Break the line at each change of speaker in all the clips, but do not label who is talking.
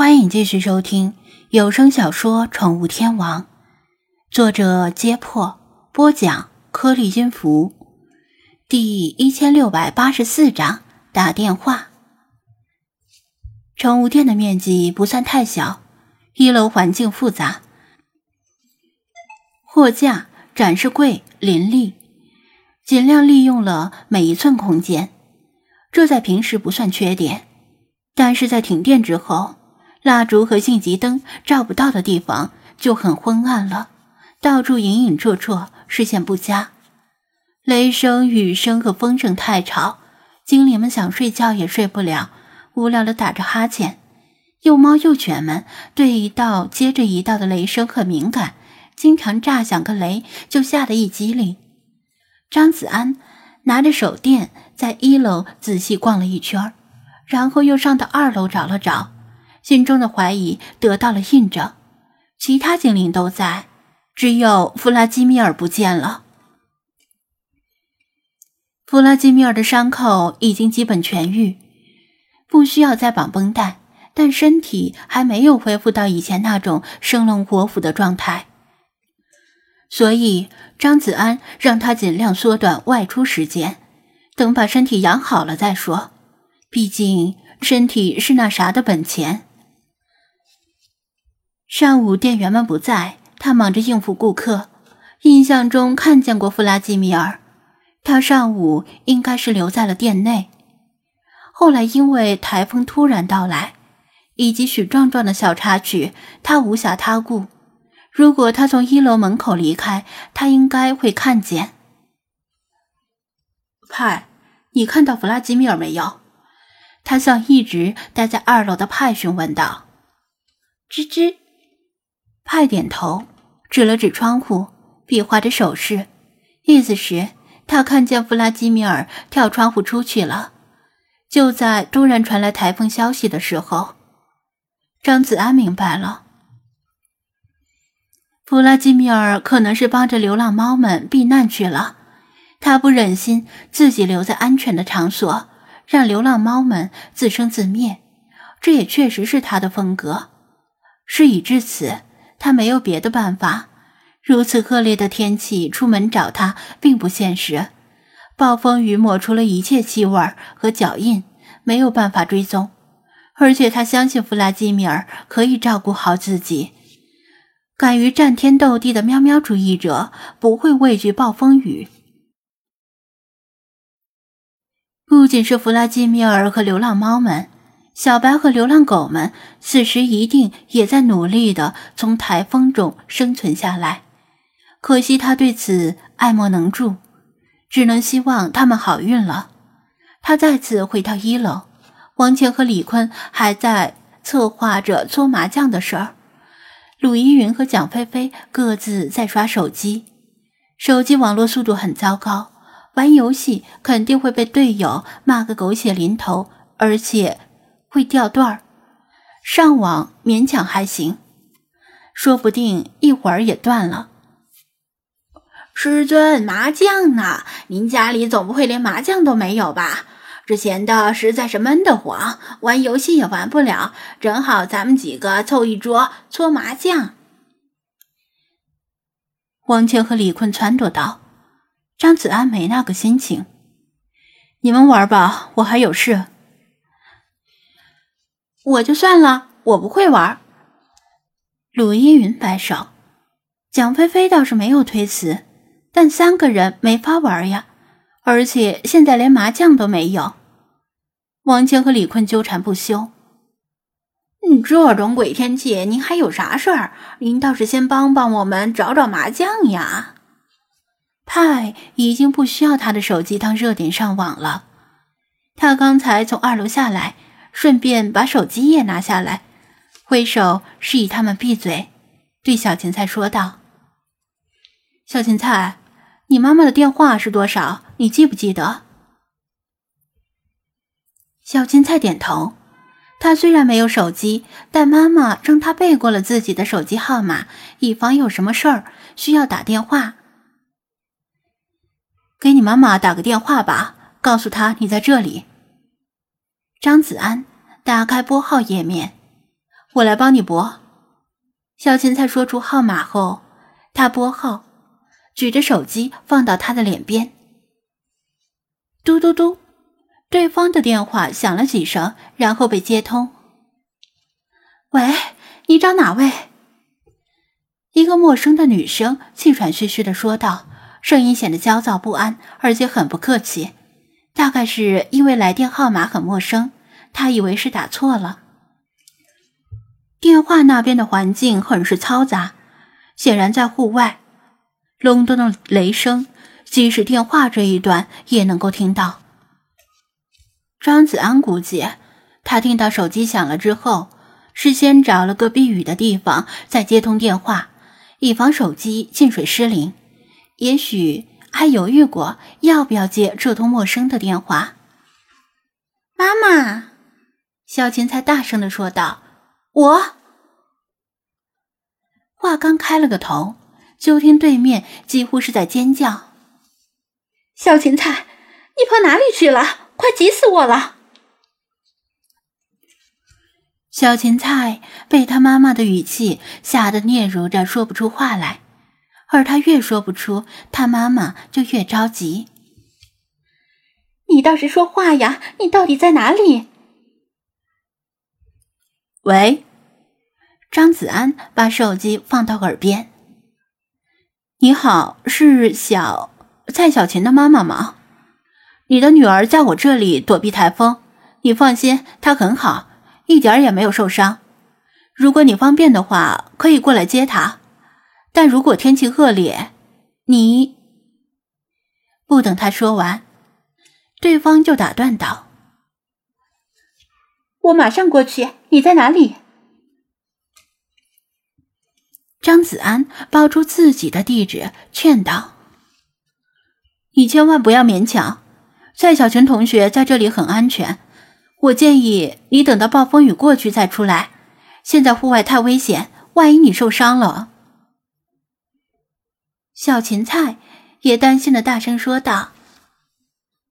欢迎继续收听有声小说《宠物天王》，作者：揭破，播讲：颗粒音符，第一千六百八十四章打电话。宠物店的面积不算太小，一楼环境复杂，货架、展示柜林立，尽量利用了每一寸空间，这在平时不算缺点，但是在停电之后。蜡烛和应急灯照不到的地方就很昏暗了，到处隐隐绰绰，视线不佳。雷声、雨声和风声太吵，精灵们想睡觉也睡不了，无聊的打着哈欠。幼猫幼犬们对一道接着一道的雷声很敏感，经常炸响个雷就吓得一激灵。张子安拿着手电在一楼仔细逛了一圈，然后又上到二楼找了找。心中的怀疑得到了印证，其他精灵都在，只有弗拉基米尔不见了。弗拉基米尔的伤口已经基本痊愈，不需要再绑绷带，但身体还没有恢复到以前那种生龙活虎的状态，所以张子安让他尽量缩短外出时间，等把身体养好了再说。毕竟身体是那啥的本钱。上午店员们不在，他忙着应付顾客。印象中看见过弗拉基米尔，他上午应该是留在了店内。后来因为台风突然到来，以及许壮壮的小插曲，他无暇他顾。如果他从一楼门口离开，他应该会看见。派，你看到弗拉基米尔没有？他向一直待在二楼的派询问道。
吱吱。
派点头，指了指窗户，比划着手势，意思是他看见弗拉基米尔跳窗户出去了。就在突然传来台风消息的时候，张子安明白了，弗拉基米尔可能是帮着流浪猫们避难去了。他不忍心自己留在安全的场所，让流浪猫们自生自灭，这也确实是他的风格。事已至此。他没有别的办法，如此恶劣的天气，出门找他并不现实。暴风雨抹除了一切气味和脚印，没有办法追踪。而且他相信弗拉基米尔可以照顾好自己。敢于战天斗地的喵喵主义者不会畏惧暴风雨。不仅是弗拉基米尔和流浪猫们。小白和流浪狗们此时一定也在努力的从台风中生存下来，可惜他对此爱莫能助，只能希望他们好运了。他再次回到一楼，王倩和李坤还在策划着搓麻将的事儿，鲁依云和蒋菲菲各自在刷手机，手机网络速度很糟糕，玩游戏肯定会被队友骂个狗血淋头，而且。会掉段儿，上网勉强还行，说不定一会儿也断了。
师尊，麻将呢？您家里总不会连麻将都没有吧？这闲的实在是闷得慌，玩游戏也玩不了。正好咱们几个凑一桌搓麻将。
王倩和李坤撺掇道：“张子安没那个心情，你们玩吧，我还有事。”
我就算了，我不会玩。
鲁依云摆手，蒋菲菲倒是没有推辞，但三个人没法玩呀，而且现在连麻将都没有。王谦和李坤纠缠不休。
这种鬼天气，您还有啥事儿？您倒是先帮帮我们找找麻将呀。
派已经不需要他的手机当热点上网了，他刚才从二楼下来。顺便把手机也拿下来，挥手示意他们闭嘴，对小芹菜说道：“小芹菜，你妈妈的电话是多少？你记不记得？”小芹菜点头。她虽然没有手机，但妈妈让她背过了自己的手机号码，以防有什么事儿需要打电话。给你妈妈打个电话吧，告诉她你在这里。张子安打开拨号页面，我来帮你拨。小芹菜说出号码后，他拨号，举着手机放到他的脸边。嘟嘟嘟，对方的电话响了几声，然后被接通。
喂，你找哪位？
一个陌生的女生气喘吁吁的说道，声音显得焦躁不安，而且很不客气。大概是因为来电号码很陌生，他以为是打错了。电话那边的环境很是嘈杂，显然在户外，隆咚的雷声，即使电话这一端也能够听到。张子安估计，他听到手机响了之后，事先找了个避雨的地方再接通电话，以防手机进水失灵。也许还犹豫过要不要接这通陌生的电话。
妈妈，
小芹菜大声的说道。
我
话刚开了个头，就听对面几乎是在尖叫：“
小芹菜，你跑哪里去了？快急死我了！”
小芹菜被他妈妈的语气吓得嗫嚅着说不出话来，而他越说不出，他妈妈就越着急：“
你倒是说话呀！你到底在哪里？”
喂，张子安把手机放到耳边。你好，是小蔡小琴的妈妈吗？你的女儿在我这里躲避台风，你放心，她很好，一点也没有受伤。如果你方便的话，可以过来接她。但如果天气恶劣，你……不等他说完，对方就打断道。
我马上过去。你在哪里？
张子安报出自己的地址，劝道：“你千万不要勉强。蔡小群同学在这里很安全，我建议你等到暴风雨过去再出来。现在户外太危险，万一你受伤了。”小芹菜也担心的大声说道。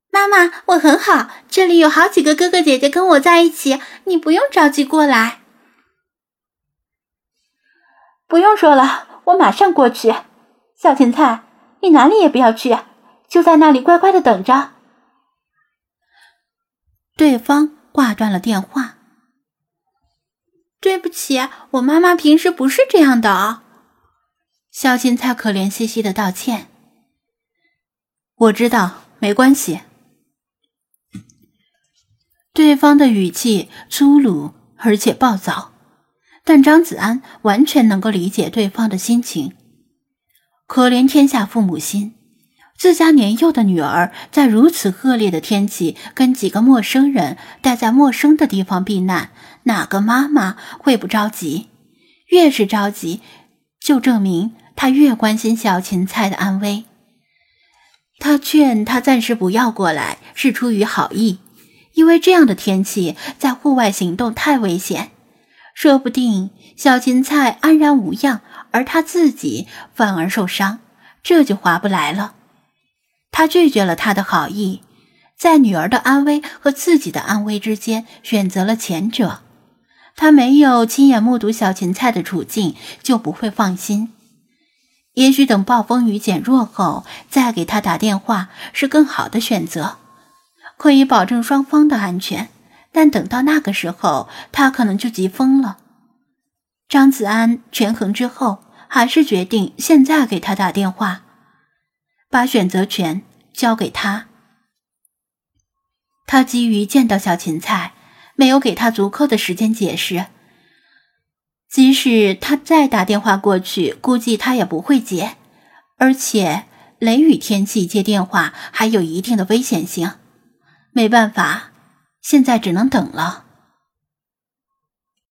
妈妈，我很好，这里有好几个哥哥姐姐跟我在一起，你不用着急过来。不用说了，我马上过去。小芹菜，你哪里也不要去，就在那里乖乖的等着。
对方挂断了电话。
对不起，我妈妈平时不是这样的。
小芹菜可怜兮兮的道歉。我知道，没关系。对方的语气粗鲁而且暴躁，但张子安完全能够理解对方的心情。可怜天下父母心，自家年幼的女儿在如此恶劣的天气跟几个陌生人待在陌生的地方避难，哪个妈妈会不着急？越是着急，就证明他越关心小芹菜的安危。他劝他暂时不要过来，是出于好意。因为这样的天气，在户外行动太危险，说不定小芹菜安然无恙，而他自己反而受伤，这就划不来了。他拒绝了他的好意，在女儿的安危和自己的安危之间选择了前者。他没有亲眼目睹小芹菜的处境，就不会放心。也许等暴风雨减弱后再给他打电话是更好的选择。可以保证双方的安全，但等到那个时候，他可能就急疯了。张子安权衡之后，还是决定现在给他打电话，把选择权交给他。他急于见到小芹菜，没有给他足够的时间解释。即使他再打电话过去，估计他也不会接，而且雷雨天气接电话还有一定的危险性。没办法，现在只能等了。